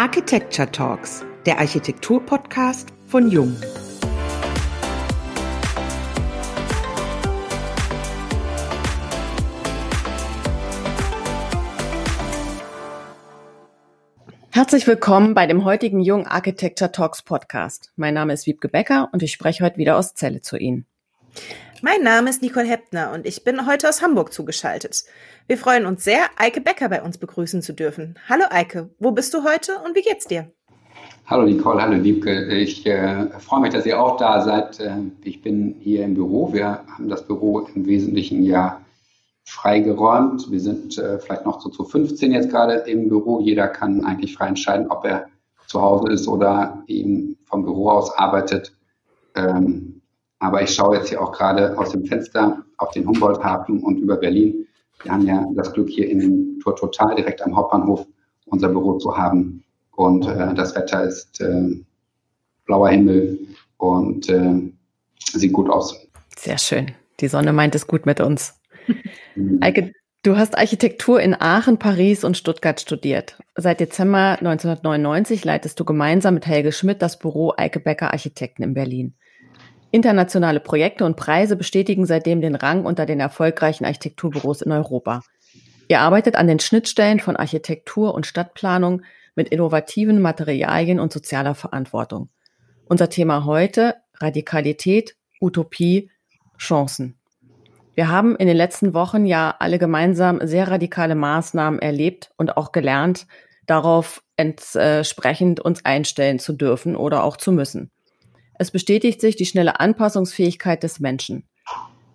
Architecture Talks, der Architektur-Podcast von Jung. Herzlich willkommen bei dem heutigen Jung Architecture Talks Podcast. Mein Name ist Wiebke Becker und ich spreche heute wieder aus Celle zu Ihnen. Mein Name ist Nicole Heppner und ich bin heute aus Hamburg zugeschaltet. Wir freuen uns sehr, Eike Becker bei uns begrüßen zu dürfen. Hallo Eike, wo bist du heute und wie geht's dir? Hallo Nicole, hallo Wiebke. Ich äh, freue mich, dass ihr auch da seid. Äh, ich bin hier im Büro. Wir haben das Büro im Wesentlichen ja freigeräumt. Wir sind äh, vielleicht noch so zu 15 jetzt gerade im Büro. Jeder kann eigentlich frei entscheiden, ob er zu Hause ist oder eben vom Büro aus arbeitet. Ähm, aber ich schaue jetzt hier auch gerade aus dem Fenster auf den Humboldt-Hafen und über Berlin. Wir haben ja das Glück, hier in Tour Total direkt am Hauptbahnhof unser Büro zu haben. Und äh, das Wetter ist äh, blauer Himmel und äh, sieht gut aus. Sehr schön. Die Sonne meint es gut mit uns. Eike, du hast Architektur in Aachen, Paris und Stuttgart studiert. Seit Dezember 1999 leitest du gemeinsam mit Helge Schmidt das Büro Eike Becker Architekten in Berlin. Internationale Projekte und Preise bestätigen seitdem den Rang unter den erfolgreichen Architekturbüros in Europa. Ihr arbeitet an den Schnittstellen von Architektur und Stadtplanung mit innovativen Materialien und sozialer Verantwortung. Unser Thema heute Radikalität, Utopie, Chancen. Wir haben in den letzten Wochen ja alle gemeinsam sehr radikale Maßnahmen erlebt und auch gelernt, darauf entsprechend uns einstellen zu dürfen oder auch zu müssen. Es bestätigt sich die schnelle Anpassungsfähigkeit des Menschen.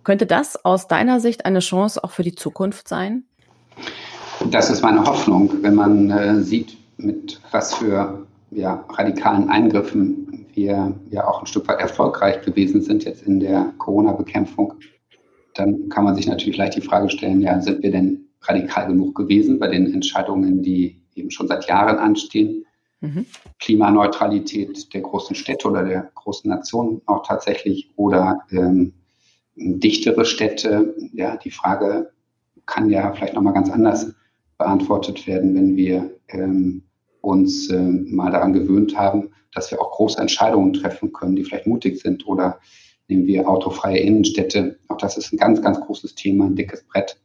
Könnte das aus deiner Sicht eine Chance auch für die Zukunft sein? Das ist meine Hoffnung, wenn man äh, sieht, mit was für ja, radikalen Eingriffen wir ja auch ein Stück weit erfolgreich gewesen sind jetzt in der Corona-Bekämpfung, dann kann man sich natürlich leicht die Frage stellen, ja, sind wir denn radikal genug gewesen bei den Entscheidungen, die eben schon seit Jahren anstehen? Mhm. Klimaneutralität der großen Städte oder der großen Nationen auch tatsächlich oder ähm, dichtere Städte. Ja, die Frage kann ja vielleicht nochmal ganz anders beantwortet werden, wenn wir ähm, uns äh, mal daran gewöhnt haben, dass wir auch große Entscheidungen treffen können, die vielleicht mutig sind. Oder nehmen wir autofreie Innenstädte. Auch das ist ein ganz, ganz großes Thema, ein dickes Brett.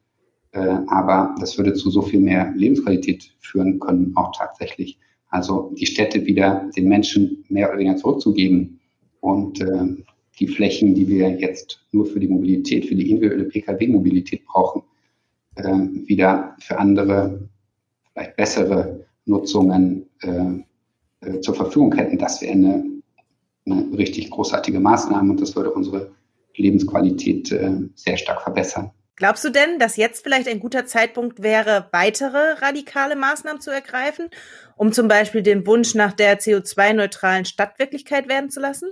Äh, aber das würde zu so viel mehr Lebensqualität führen können, auch tatsächlich. Also die Städte wieder den Menschen mehr oder weniger zurückzugeben und äh, die Flächen, die wir jetzt nur für die Mobilität, für die individuelle Pkw-Mobilität brauchen, äh, wieder für andere, vielleicht bessere Nutzungen äh, äh, zur Verfügung hätten. Das wäre eine, eine richtig großartige Maßnahme und das würde unsere Lebensqualität äh, sehr stark verbessern. Glaubst du denn, dass jetzt vielleicht ein guter Zeitpunkt wäre, weitere radikale Maßnahmen zu ergreifen, um zum Beispiel den Wunsch nach der CO2-neutralen Stadt Wirklichkeit werden zu lassen?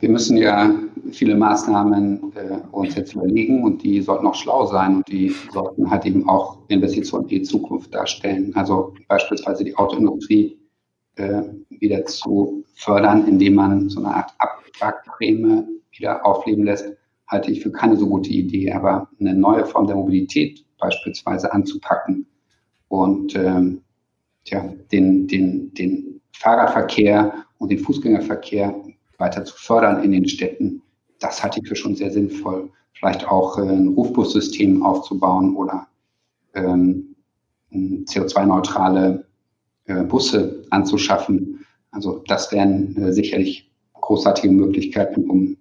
Wir müssen ja viele Maßnahmen äh, uns jetzt überlegen und die sollten auch schlau sein und die sollten halt eben auch Investitionen in die Zukunft darstellen. Also beispielsweise die Autoindustrie äh, wieder zu fördern, indem man so eine Art Abwrackprämie wieder aufleben lässt halte ich für keine so gute Idee, aber eine neue Form der Mobilität beispielsweise anzupacken und ähm, tja, den, den, den Fahrradverkehr und den Fußgängerverkehr weiter zu fördern in den Städten, das halte ich für schon sehr sinnvoll. Vielleicht auch äh, ein Rufbussystem aufzubauen oder ähm, CO2-neutrale äh, Busse anzuschaffen. Also das wären äh, sicherlich großartige Möglichkeiten, um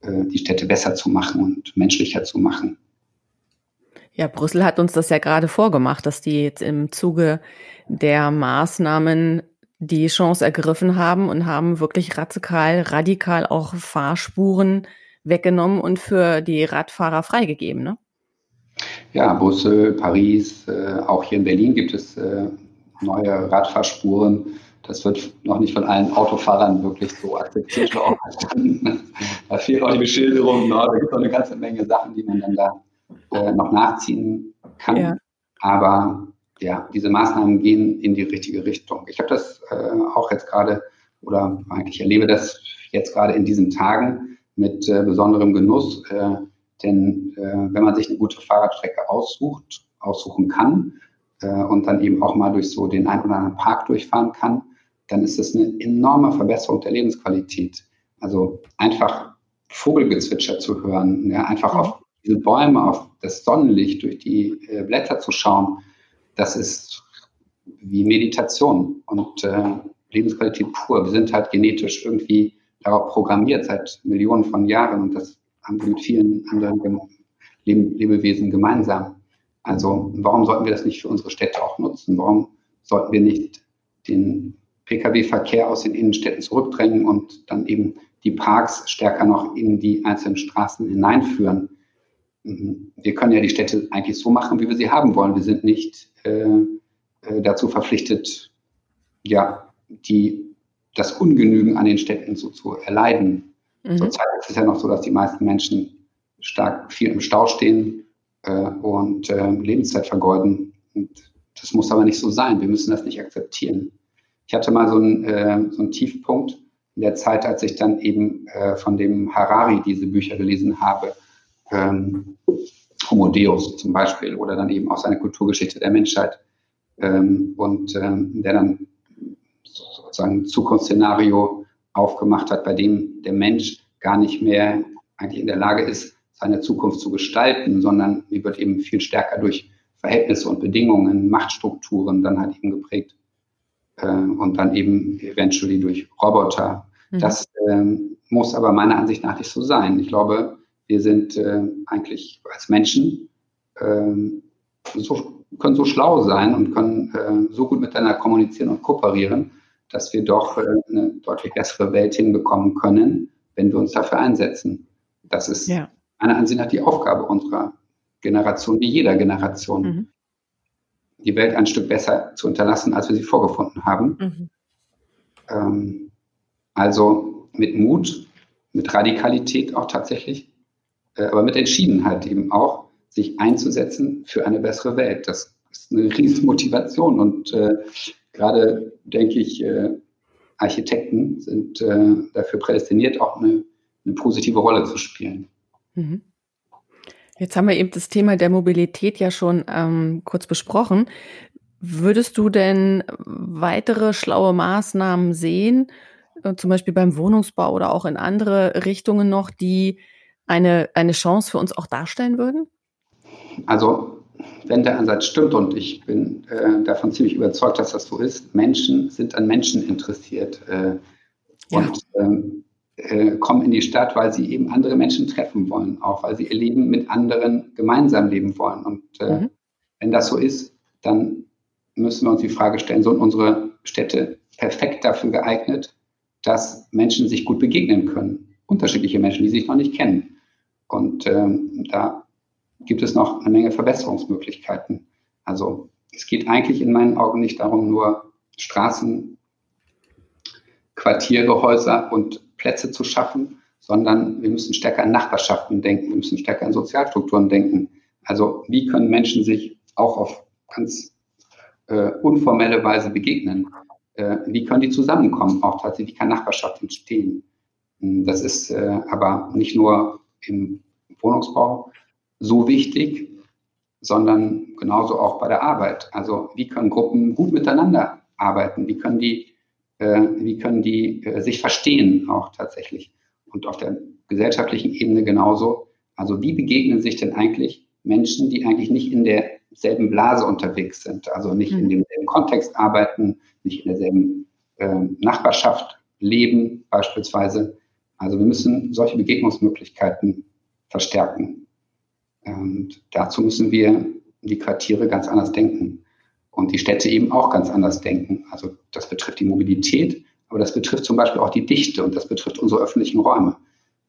äh, die Städte besser zu machen und menschlicher zu machen. Ja, Brüssel hat uns das ja gerade vorgemacht, dass die jetzt im Zuge der Maßnahmen die Chance ergriffen haben und haben wirklich radikal, radikal auch Fahrspuren weggenommen und für die Radfahrer freigegeben, ne? Ja, Brüssel, Paris, äh, auch hier in Berlin gibt es äh, neue Radfahrspuren das wird noch nicht von allen Autofahrern wirklich so akzeptiert. da fehlt auch die Beschilderung. Ne? Da gibt es noch eine ganze Menge Sachen, die man dann da äh, noch nachziehen kann. Ja. Aber ja, diese Maßnahmen gehen in die richtige Richtung. Ich habe das äh, auch jetzt gerade oder eigentlich erlebe das jetzt gerade in diesen Tagen mit äh, besonderem Genuss. Äh, denn äh, wenn man sich eine gute Fahrradstrecke aussucht, aussuchen kann, und dann eben auch mal durch so den ein oder anderen Park durchfahren kann, dann ist das eine enorme Verbesserung der Lebensqualität. Also einfach Vogelgezwitscher zu hören, ja, einfach auf diese Bäume, auf das Sonnenlicht durch die äh, Blätter zu schauen, das ist wie Meditation und äh, Lebensqualität pur. Wir sind halt genetisch irgendwie darauf programmiert seit Millionen von Jahren und das haben wir mit vielen anderen Lebewesen gemeinsam. Also warum sollten wir das nicht für unsere Städte auch nutzen? Warum sollten wir nicht den Pkw-Verkehr aus den Innenstädten zurückdrängen und dann eben die Parks stärker noch in die einzelnen Straßen hineinführen? Mhm. Wir können ja die Städte eigentlich so machen, wie wir sie haben wollen. Wir sind nicht äh, äh, dazu verpflichtet, ja, die, das Ungenügen an den Städten so zu erleiden. Mhm. Zurzeit ist es ja noch so, dass die meisten Menschen stark viel im Stau stehen äh, und äh, Lebenszeit vergeuden. Und das muss aber nicht so sein. Wir müssen das nicht akzeptieren. Ich hatte mal so einen, äh, so einen Tiefpunkt in der Zeit, als ich dann eben äh, von dem Harari diese Bücher gelesen habe. Ähm, Homo Deus zum Beispiel oder dann eben auch seine Kulturgeschichte der Menschheit. Ähm, und ähm, der dann sozusagen ein Zukunftsszenario aufgemacht hat, bei dem der Mensch gar nicht mehr eigentlich in der Lage ist, seine Zukunft zu gestalten, sondern die wird eben viel stärker durch Verhältnisse und Bedingungen, Machtstrukturen dann halt eben geprägt äh, und dann eben eventuell durch Roboter. Mhm. Das ähm, muss aber meiner Ansicht nach nicht so sein. Ich glaube, wir sind äh, eigentlich als Menschen ähm, so, können so schlau sein und können äh, so gut miteinander kommunizieren und kooperieren, dass wir doch äh, eine deutlich bessere Welt hinbekommen können, wenn wir uns dafür einsetzen. Das ist ja. meiner Ansicht nach die Aufgabe unserer Generation, wie jeder Generation, mhm. die Welt ein Stück besser zu unterlassen, als wir sie vorgefunden haben. Mhm. Ähm, also mit Mut, mit Radikalität auch tatsächlich, aber mit Entschiedenheit eben auch, sich einzusetzen für eine bessere Welt. Das ist eine riesen Motivation und äh, gerade denke ich, äh, Architekten sind äh, dafür prädestiniert, auch eine, eine, positive Rolle zu spielen. Mhm. Jetzt haben wir eben das Thema der Mobilität ja schon ähm, kurz besprochen. Würdest du denn weitere schlaue Maßnahmen sehen, äh, zum Beispiel beim Wohnungsbau oder auch in andere Richtungen noch, die eine, eine Chance für uns auch darstellen würden? Also wenn der Ansatz stimmt und ich bin äh, davon ziemlich überzeugt, dass das so ist, Menschen sind an Menschen interessiert äh, ja. und ähm, äh, kommen in die Stadt, weil sie eben andere Menschen treffen wollen, auch weil sie ihr Leben mit anderen gemeinsam leben wollen. Und äh, mhm. wenn das so ist, dann müssen wir uns die Frage stellen, sind unsere Städte perfekt dafür geeignet, dass Menschen sich gut begegnen können, unterschiedliche Menschen, die sich noch nicht kennen. Und ähm, da gibt es noch eine Menge Verbesserungsmöglichkeiten. Also es geht eigentlich in meinen Augen nicht darum, nur Straßen, Quartiere, Häuser und Plätze zu schaffen, sondern wir müssen stärker an Nachbarschaften denken, wir müssen stärker an Sozialstrukturen denken. Also wie können Menschen sich auch auf ganz äh, unformelle Weise begegnen? Äh, wie können die zusammenkommen? Auch tatsächlich kann Nachbarschaft entstehen. Das ist äh, aber nicht nur im Wohnungsbau, so wichtig, sondern genauso auch bei der Arbeit. Also wie können Gruppen gut miteinander arbeiten? Wie können die, äh, wie können die äh, sich verstehen auch tatsächlich? Und auf der gesellschaftlichen Ebene genauso. Also wie begegnen sich denn eigentlich Menschen, die eigentlich nicht in derselben Blase unterwegs sind, also nicht mhm. in demselben Kontext arbeiten, nicht in derselben äh, Nachbarschaft leben beispielsweise. Also wir müssen solche Begegnungsmöglichkeiten verstärken. Und dazu müssen wir die Quartiere ganz anders denken und die Städte eben auch ganz anders denken. Also das betrifft die Mobilität, aber das betrifft zum Beispiel auch die Dichte und das betrifft unsere öffentlichen Räume.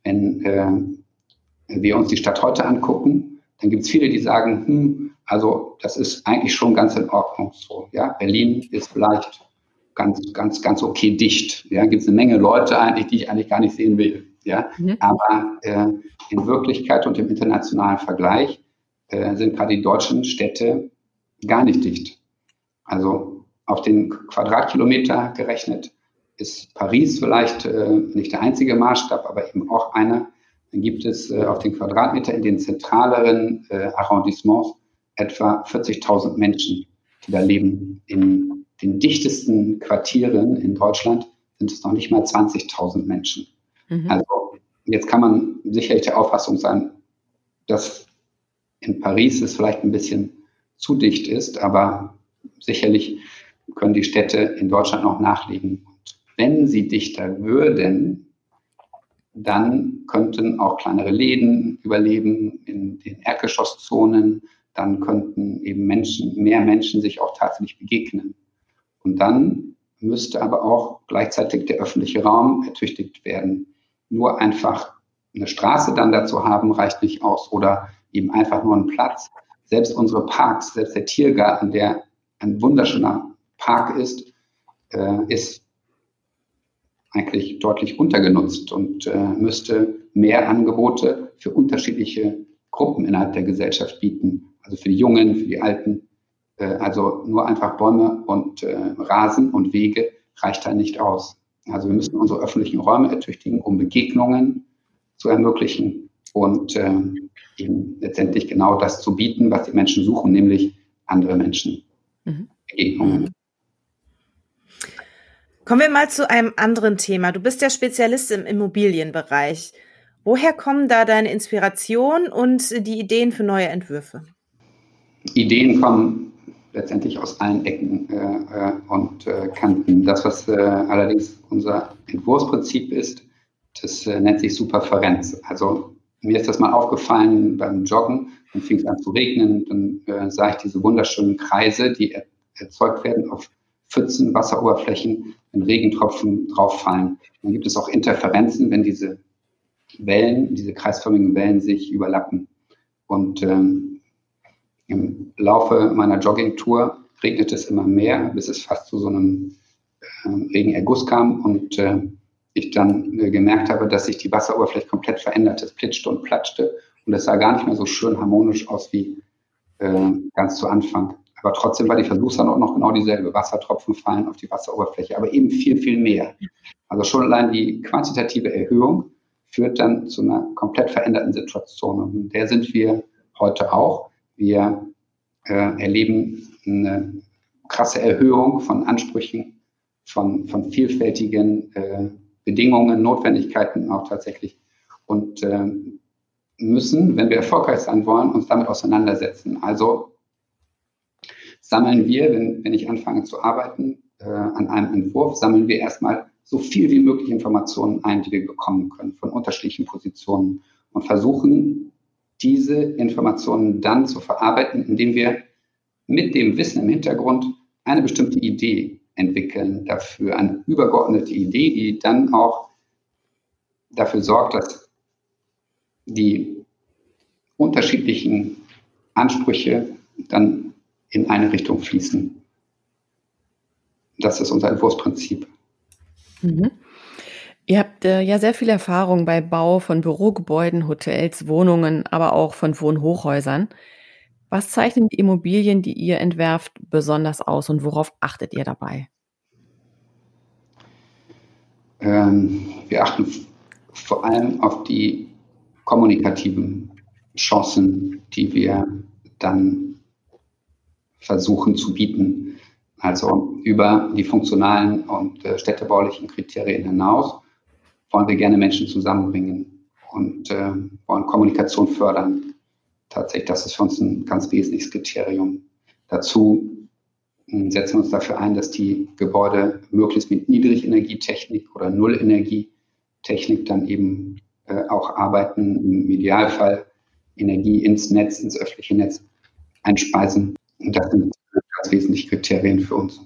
Wenn äh, wir uns die Stadt heute angucken, dann gibt es viele, die sagen, hm, also das ist eigentlich schon ganz in Ordnung so. Ja, Berlin ist vielleicht ganz, ganz, ganz okay dicht. Ja, gibt es eine Menge Leute eigentlich, die ich eigentlich gar nicht sehen will. Ja, mhm. aber äh, in Wirklichkeit und im internationalen Vergleich äh, sind gerade die deutschen Städte gar nicht dicht. Also auf den Quadratkilometer gerechnet ist Paris vielleicht äh, nicht der einzige Maßstab, aber eben auch einer. Dann gibt es äh, auf den Quadratmeter in den zentraleren äh, Arrondissements etwa 40.000 Menschen. die da leben. In den dichtesten Quartieren in Deutschland sind es noch nicht mal 20.000 Menschen. Mhm. Also jetzt kann man sicherlich der Auffassung sein, dass in Paris es vielleicht ein bisschen zu dicht ist, aber sicherlich können die Städte in Deutschland noch nachlegen. Und wenn sie dichter würden, dann könnten auch kleinere Läden überleben in den Erdgeschosszonen, dann könnten eben Menschen, mehr Menschen sich auch tatsächlich begegnen. Und dann müsste aber auch gleichzeitig der öffentliche Raum ertüchtigt werden. Nur einfach eine Straße dann dazu haben, reicht nicht aus. Oder eben einfach nur einen Platz. Selbst unsere Parks, selbst der Tiergarten, der ein wunderschöner Park ist, äh, ist eigentlich deutlich untergenutzt und äh, müsste mehr Angebote für unterschiedliche Gruppen innerhalb der Gesellschaft bieten. Also für die Jungen, für die Alten. Äh, also nur einfach Bäume und äh, Rasen und Wege reicht da nicht aus. Also wir müssen unsere öffentlichen Räume ertüchtigen, um Begegnungen zu ermöglichen und äh, eben letztendlich genau das zu bieten, was die Menschen suchen, nämlich andere Menschen. Mhm. Begegnungen. Kommen wir mal zu einem anderen Thema. Du bist ja Spezialist im Immobilienbereich. Woher kommen da deine Inspiration und die Ideen für neue Entwürfe? Ideen kommen letztendlich aus allen Ecken äh, und äh, Kanten. Das, was äh, allerdings unser Entwurfsprinzip ist, das äh, nennt sich Superferenz. Also mir ist das mal aufgefallen beim Joggen, dann fing es an zu regnen, dann äh, sah ich diese wunderschönen Kreise, die er, erzeugt werden auf Pfützen, Wasseroberflächen, wenn Regentropfen drauffallen. Dann gibt es auch Interferenzen, wenn diese Wellen, diese kreisförmigen Wellen sich überlappen. Und ähm, im Laufe meiner Joggingtour regnet es immer mehr, bis es fast zu so einem äh, Regenerguss kam und äh, ich dann äh, gemerkt habe, dass sich die Wasseroberfläche komplett verändert. Es plitschte und platschte und es sah gar nicht mehr so schön harmonisch aus wie äh, ganz zu Anfang. Aber trotzdem war die Versuchsanordnung noch genau dieselbe. Wassertropfen fallen auf die Wasseroberfläche, aber eben viel, viel mehr. Also schon allein die quantitative Erhöhung führt dann zu einer komplett veränderten Situation. Und in der sind wir heute auch. Wir äh, erleben eine krasse Erhöhung von Ansprüchen, von, von vielfältigen äh, Bedingungen, Notwendigkeiten auch tatsächlich. Und äh, müssen, wenn wir erfolgreich sein wollen, uns damit auseinandersetzen. Also sammeln wir, wenn, wenn ich anfange zu arbeiten äh, an einem Entwurf, sammeln wir erstmal so viel wie möglich Informationen ein, die wir bekommen können von unterschiedlichen Positionen und versuchen, diese Informationen dann zu verarbeiten, indem wir mit dem Wissen im Hintergrund eine bestimmte Idee entwickeln dafür, eine übergeordnete Idee, die dann auch dafür sorgt, dass die unterschiedlichen Ansprüche dann in eine Richtung fließen. Das ist unser Entwurfsprinzip. Mhm. Ihr habt äh, ja sehr viel Erfahrung bei Bau von Bürogebäuden, Hotels, Wohnungen, aber auch von Wohnhochhäusern. Was zeichnen die Immobilien, die ihr entwerft, besonders aus und worauf achtet ihr dabei? Ähm, wir achten vor allem auf die kommunikativen Chancen, die wir dann versuchen zu bieten. Also über die funktionalen und äh, städtebaulichen Kriterien hinaus wollen wir gerne Menschen zusammenbringen und äh, wollen Kommunikation fördern. Tatsächlich, das ist für uns ein ganz wesentliches Kriterium. Dazu hm, setzen wir uns dafür ein, dass die Gebäude möglichst mit Niedrigenergietechnik oder Nullenergietechnik dann eben äh, auch arbeiten, im Idealfall Energie ins Netz, ins öffentliche Netz einspeisen. Und das sind ganz wesentliche Kriterien für uns.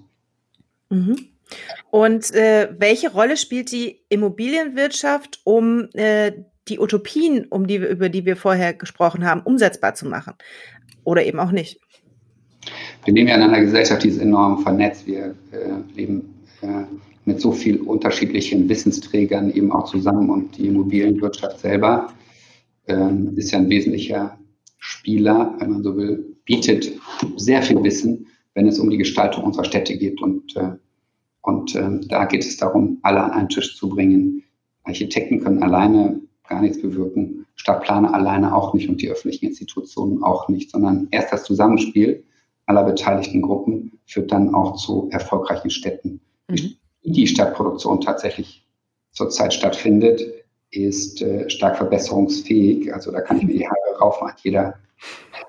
Mhm. Und äh, welche Rolle spielt die Immobilienwirtschaft, um äh, die Utopien, um die, über die wir vorher gesprochen haben, umsetzbar zu machen? Oder eben auch nicht? Wir leben ja in einer Gesellschaft, die ist enorm vernetzt. Wir äh, leben äh, mit so vielen unterschiedlichen Wissensträgern eben auch zusammen und die Immobilienwirtschaft selber ähm, ist ja ein wesentlicher Spieler, wenn man so will, bietet sehr viel Wissen, wenn es um die Gestaltung unserer Städte geht. Und, äh, und äh, da geht es darum, alle an einen Tisch zu bringen. Architekten können alleine gar nichts bewirken, Stadtplaner alleine auch nicht und die öffentlichen Institutionen auch nicht, sondern erst das Zusammenspiel aller beteiligten Gruppen führt dann auch zu erfolgreichen Städten. Mhm. Wie die Stadtproduktion tatsächlich zurzeit stattfindet, ist äh, stark verbesserungsfähig. Also da kann ich mir die Haare raufen an jeder,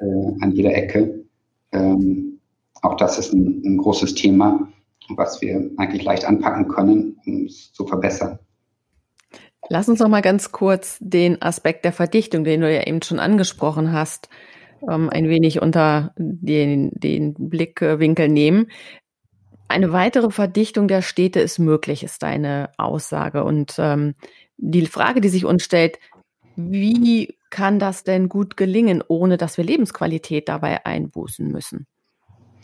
äh, an jeder Ecke. Ähm, auch das ist ein, ein, großes Thema, was wir eigentlich leicht anpacken können, um es zu verbessern. Lass uns noch mal ganz kurz den Aspekt der Verdichtung, den du ja eben schon angesprochen hast, ähm, ein wenig unter den, den Blickwinkel nehmen. Eine weitere Verdichtung der Städte ist möglich, ist deine Aussage. Und ähm, die Frage, die sich uns stellt, wie kann das denn gut gelingen, ohne dass wir Lebensqualität dabei einbußen müssen?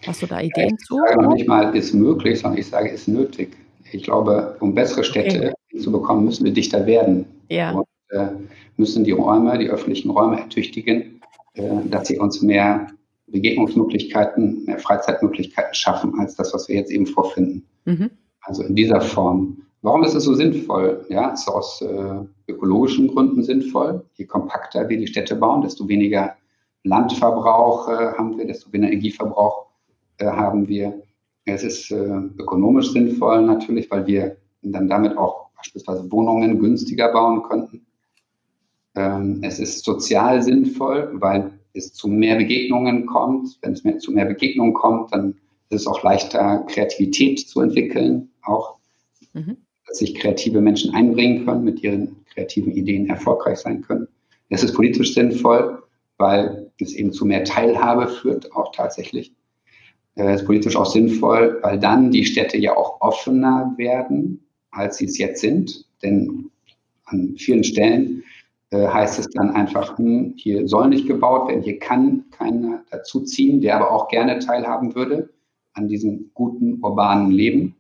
Hast du da Ideen ich zu? Ich sage noch nicht mal, ist möglich, sondern ich sage, ist nötig. Ich glaube, um bessere Städte okay. zu bekommen, müssen wir dichter werden. Ja. Und äh, müssen die Räume, die öffentlichen Räume ertüchtigen, äh, dass sie uns mehr Begegnungsmöglichkeiten, mehr Freizeitmöglichkeiten schaffen, als das, was wir jetzt eben vorfinden. Mhm. Also in dieser Form. Warum ist es so sinnvoll? Ja, es ist aus äh, ökologischen Gründen sinnvoll. Je kompakter wir die Städte bauen, desto weniger Landverbrauch äh, haben wir, desto weniger Energieverbrauch haben wir. Es ist äh, ökonomisch sinnvoll natürlich, weil wir dann damit auch beispielsweise Wohnungen günstiger bauen könnten. Ähm, es ist sozial sinnvoll, weil es zu mehr Begegnungen kommt. Wenn es mehr, zu mehr Begegnungen kommt, dann ist es auch leichter, Kreativität zu entwickeln, auch mhm. dass sich kreative Menschen einbringen können, mit ihren kreativen Ideen erfolgreich sein können. Es ist politisch sinnvoll, weil es eben zu mehr Teilhabe führt, auch tatsächlich. Es ist politisch auch sinnvoll, weil dann die Städte ja auch offener werden, als sie es jetzt sind. Denn an vielen Stellen äh, heißt es dann einfach, hm, hier soll nicht gebaut werden, hier kann keiner dazuziehen, der aber auch gerne teilhaben würde an diesem guten urbanen Leben.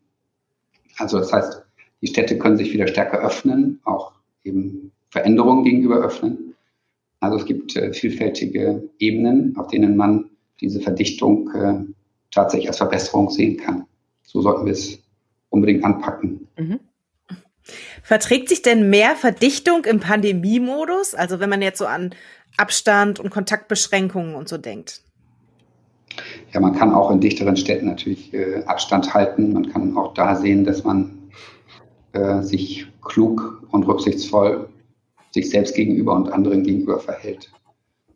Also das heißt, die Städte können sich wieder stärker öffnen, auch eben Veränderungen gegenüber öffnen. Also es gibt äh, vielfältige Ebenen, auf denen man diese Verdichtung äh, tatsächlich als Verbesserung sehen kann. So sollten wir es unbedingt anpacken. Mhm. Verträgt sich denn mehr Verdichtung im Pandemiemodus? Also wenn man jetzt so an Abstand und Kontaktbeschränkungen und so denkt. Ja, man kann auch in dichteren Städten natürlich äh, Abstand halten. Man kann auch da sehen, dass man äh, sich klug und rücksichtsvoll sich selbst gegenüber und anderen gegenüber verhält.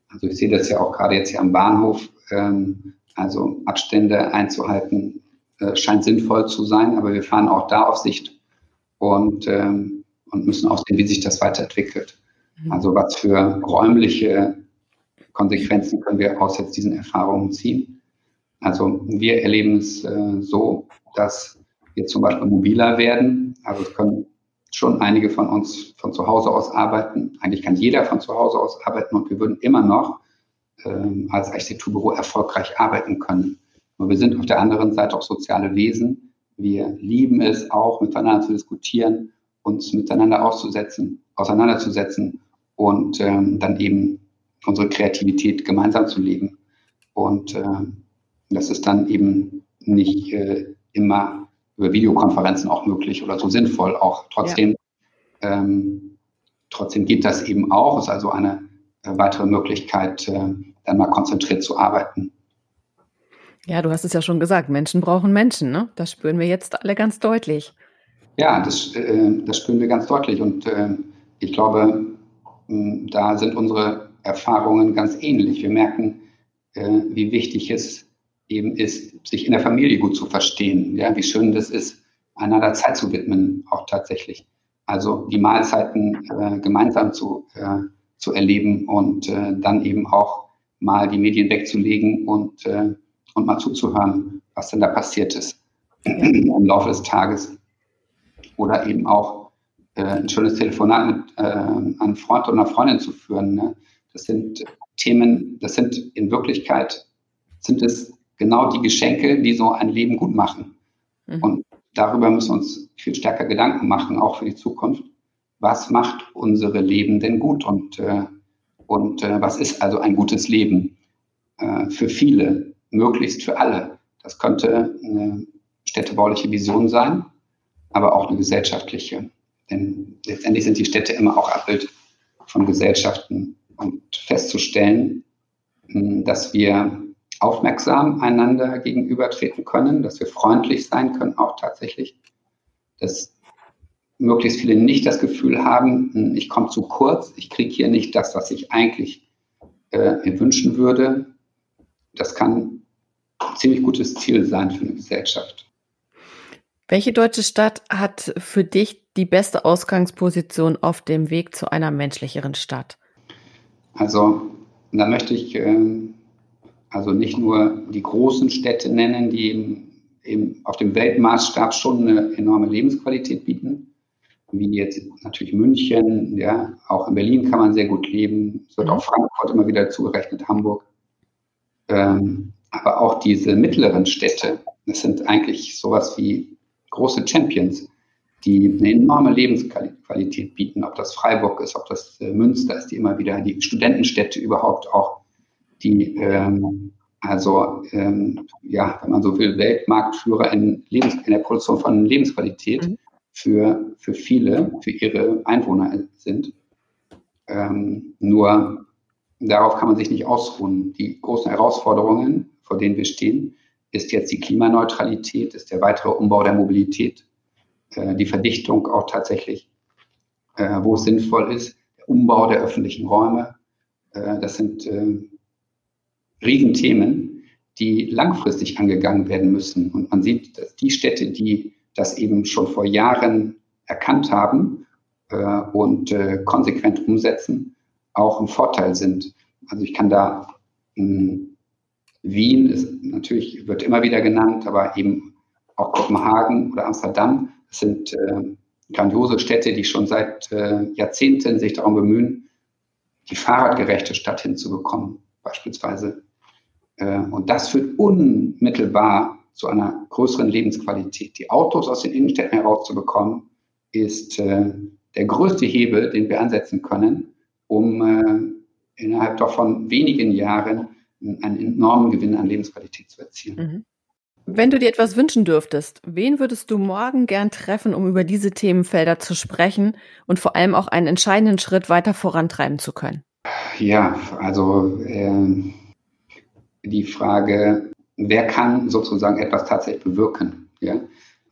Also ich sehe das ja auch gerade jetzt hier am Bahnhof. Ähm, also Abstände einzuhalten äh, scheint sinnvoll zu sein, aber wir fahren auch da auf Sicht und, ähm, und müssen auch sehen, wie sich das weiterentwickelt. Mhm. Also was für räumliche Konsequenzen können wir aus jetzt diesen Erfahrungen ziehen. Also wir erleben es äh, so, dass wir zum Beispiel mobiler werden. Also es können schon einige von uns von zu Hause aus arbeiten. Eigentlich kann jeder von zu Hause aus arbeiten und wir würden immer noch ähm, als Architekturbüro erfolgreich arbeiten können. Und wir sind auf der anderen Seite auch soziale Wesen wir lieben es auch, miteinander zu diskutieren, uns miteinander auszusetzen, auseinanderzusetzen und ähm, dann eben unsere Kreativität gemeinsam zu leben. Und äh, das ist dann eben nicht äh, immer über Videokonferenzen auch möglich oder so sinnvoll. Auch trotzdem, ja. ähm, trotzdem geht das eben auch. Ist also eine äh, weitere Möglichkeit, äh, dann mal konzentriert zu arbeiten. Ja, du hast es ja schon gesagt, Menschen brauchen Menschen, ne? Das spüren wir jetzt alle ganz deutlich. Ja, das, äh, das spüren wir ganz deutlich. Und äh, ich glaube, äh, da sind unsere Erfahrungen ganz ähnlich. Wir merken, äh, wie wichtig es eben ist, sich in der Familie gut zu verstehen. Ja, wie schön das ist, einander Zeit zu widmen, auch tatsächlich. Also die Mahlzeiten äh, gemeinsam zu, äh, zu erleben und dann eben auch mal die Medien wegzulegen und und mal zuzuhören, was denn da passiert ist im Laufe des Tages. Oder eben auch äh, ein schönes Telefonat mit äh, einem Freund oder einer Freundin zu führen. Ne? Das sind Themen, das sind in Wirklichkeit, sind es genau die Geschenke, die so ein Leben gut machen. Mhm. Und darüber müssen wir uns viel stärker Gedanken machen, auch für die Zukunft. Was macht unsere Leben denn gut und, äh, und äh, was ist also ein gutes Leben äh, für viele? möglichst für alle. Das könnte eine städtebauliche Vision sein, aber auch eine gesellschaftliche. Denn letztendlich sind die Städte immer auch Abbild von Gesellschaften und festzustellen, hm, dass wir aufmerksam einander gegenübertreten können, dass wir freundlich sein können, auch tatsächlich, dass möglichst viele nicht das Gefühl haben, hm, ich komme zu kurz, ich kriege hier nicht das, was ich eigentlich äh, mir wünschen würde. Das kann ein ziemlich gutes Ziel sein für eine Gesellschaft. Welche deutsche Stadt hat für dich die beste Ausgangsposition auf dem Weg zu einer menschlicheren Stadt? Also, da möchte ich äh, also nicht nur die großen Städte nennen, die eben, eben auf dem Weltmaßstab schon eine enorme Lebensqualität bieten, wie jetzt natürlich München, ja, auch in Berlin kann man sehr gut leben, es wird mhm. auch Frankfurt immer wieder zugerechnet, Hamburg. Ähm, aber auch diese mittleren Städte, das sind eigentlich sowas wie große Champions, die eine enorme Lebensqualität bieten, ob das Freiburg ist, ob das äh, Münster ist, die immer wieder die Studentenstädte überhaupt auch, die ähm, also ähm, ja, wenn man so will, Weltmarktführer in, Lebens in der Produktion von Lebensqualität mhm. Für, für viele, für ihre Einwohner sind. Ähm, nur darauf kann man sich nicht ausruhen. Die großen Herausforderungen, vor denen wir stehen, ist jetzt die Klimaneutralität, ist der weitere Umbau der Mobilität, äh, die Verdichtung auch tatsächlich, äh, wo es sinnvoll ist, der Umbau der öffentlichen Räume. Äh, das sind Riesenthemen, die langfristig angegangen werden müssen. Und man sieht, dass die Städte, die das eben schon vor Jahren erkannt haben und konsequent umsetzen, auch im Vorteil sind. Also ich kann da hm, Wien ist natürlich, wird immer wieder genannt, aber eben auch Kopenhagen oder Amsterdam. Das sind äh, grandiose Städte, die schon seit äh, Jahrzehnten sich darum bemühen, die fahrradgerechte Stadt hinzubekommen, beispielsweise. Äh, und das führt unmittelbar zu einer größeren Lebensqualität. Die Autos aus den Innenstädten herauszubekommen, ist äh, der größte Hebel, den wir ansetzen können, um äh, innerhalb doch von wenigen Jahren einen enormen Gewinn an Lebensqualität zu erzielen. Mhm. Wenn du dir etwas wünschen dürftest, wen würdest du morgen gern treffen, um über diese Themenfelder zu sprechen und vor allem auch einen entscheidenden Schritt weiter vorantreiben zu können? Ja, also äh, die Frage, wer kann sozusagen etwas tatsächlich bewirken? Ja?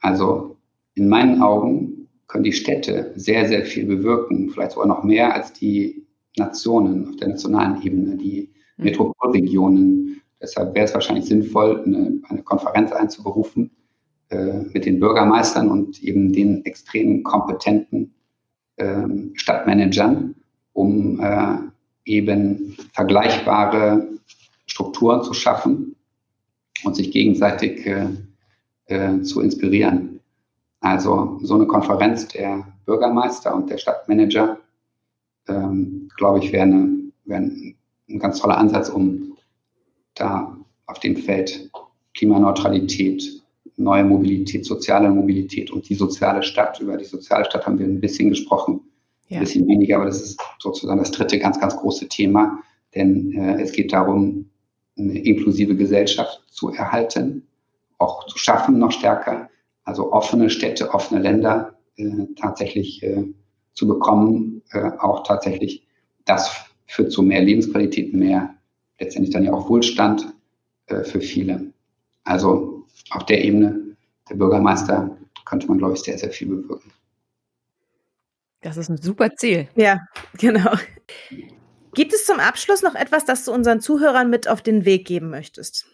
Also in meinen Augen können die Städte sehr, sehr viel bewirken, vielleicht sogar noch mehr als die Nationen auf der nationalen Ebene, die Mhm. Metropolregionen. Deshalb wäre es wahrscheinlich sinnvoll, eine, eine Konferenz einzuberufen äh, mit den Bürgermeistern und eben den extrem kompetenten äh, Stadtmanagern, um äh, eben vergleichbare Strukturen zu schaffen und sich gegenseitig äh, äh, zu inspirieren. Also so eine Konferenz der Bürgermeister und der Stadtmanager, ähm, glaube ich, wäre wär ein ein ganz toller Ansatz, um da auf dem Feld Klimaneutralität, neue Mobilität, soziale Mobilität und die soziale Stadt. Über die soziale Stadt haben wir ein bisschen gesprochen, ja. ein bisschen weniger, aber das ist sozusagen das dritte ganz, ganz große Thema. Denn äh, es geht darum, eine inklusive Gesellschaft zu erhalten, auch zu schaffen noch stärker. Also offene Städte, offene Länder äh, tatsächlich äh, zu bekommen, äh, auch tatsächlich das führt zu mehr Lebensqualität, mehr letztendlich dann ja auch Wohlstand äh, für viele. Also auf der Ebene der Bürgermeister könnte man, glaube ich, sehr, sehr viel bewirken. Das ist ein super Ziel. Ja, genau. Gibt es zum Abschluss noch etwas, das du unseren Zuhörern mit auf den Weg geben möchtest?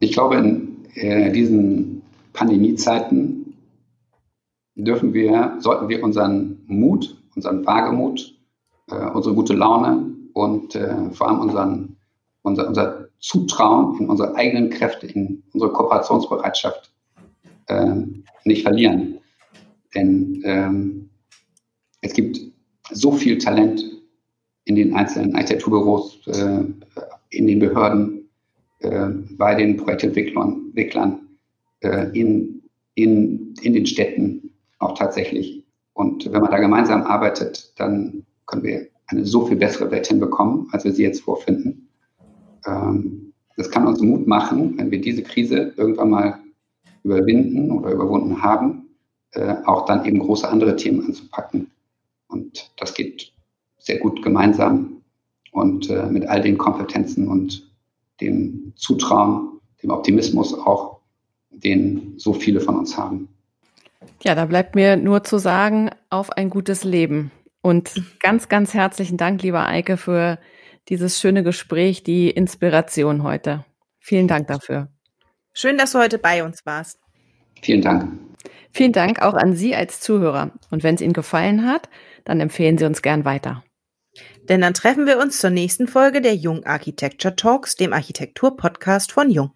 Ich glaube, in äh, diesen Pandemiezeiten dürfen wir, sollten wir unseren Mut, unseren Wagemut äh, unsere gute Laune und äh, vor allem unseren, unser, unser Zutrauen in unsere eigenen Kräfte, in unsere Kooperationsbereitschaft äh, nicht verlieren. Denn ähm, es gibt so viel Talent in den einzelnen Architekturbüros, äh, in den Behörden, äh, bei den Projektentwicklern, Entwicklern, äh, in, in, in den Städten auch tatsächlich. Und wenn man da gemeinsam arbeitet, dann können wir eine so viel bessere Welt hinbekommen, als wir sie jetzt vorfinden. Ähm, das kann uns Mut machen, wenn wir diese Krise irgendwann mal überwinden oder überwunden haben, äh, auch dann eben große andere Themen anzupacken. Und das geht sehr gut gemeinsam und äh, mit all den Kompetenzen und dem Zutrauen, dem Optimismus auch, den so viele von uns haben. Ja, da bleibt mir nur zu sagen, auf ein gutes Leben. Und ganz, ganz herzlichen Dank, lieber Eike, für dieses schöne Gespräch, die Inspiration heute. Vielen Dank dafür. Schön, dass du heute bei uns warst. Vielen Dank. Vielen Dank auch an Sie als Zuhörer. Und wenn es Ihnen gefallen hat, dann empfehlen Sie uns gern weiter. Denn dann treffen wir uns zur nächsten Folge der Jung Architecture Talks, dem Architektur-Podcast von Jung.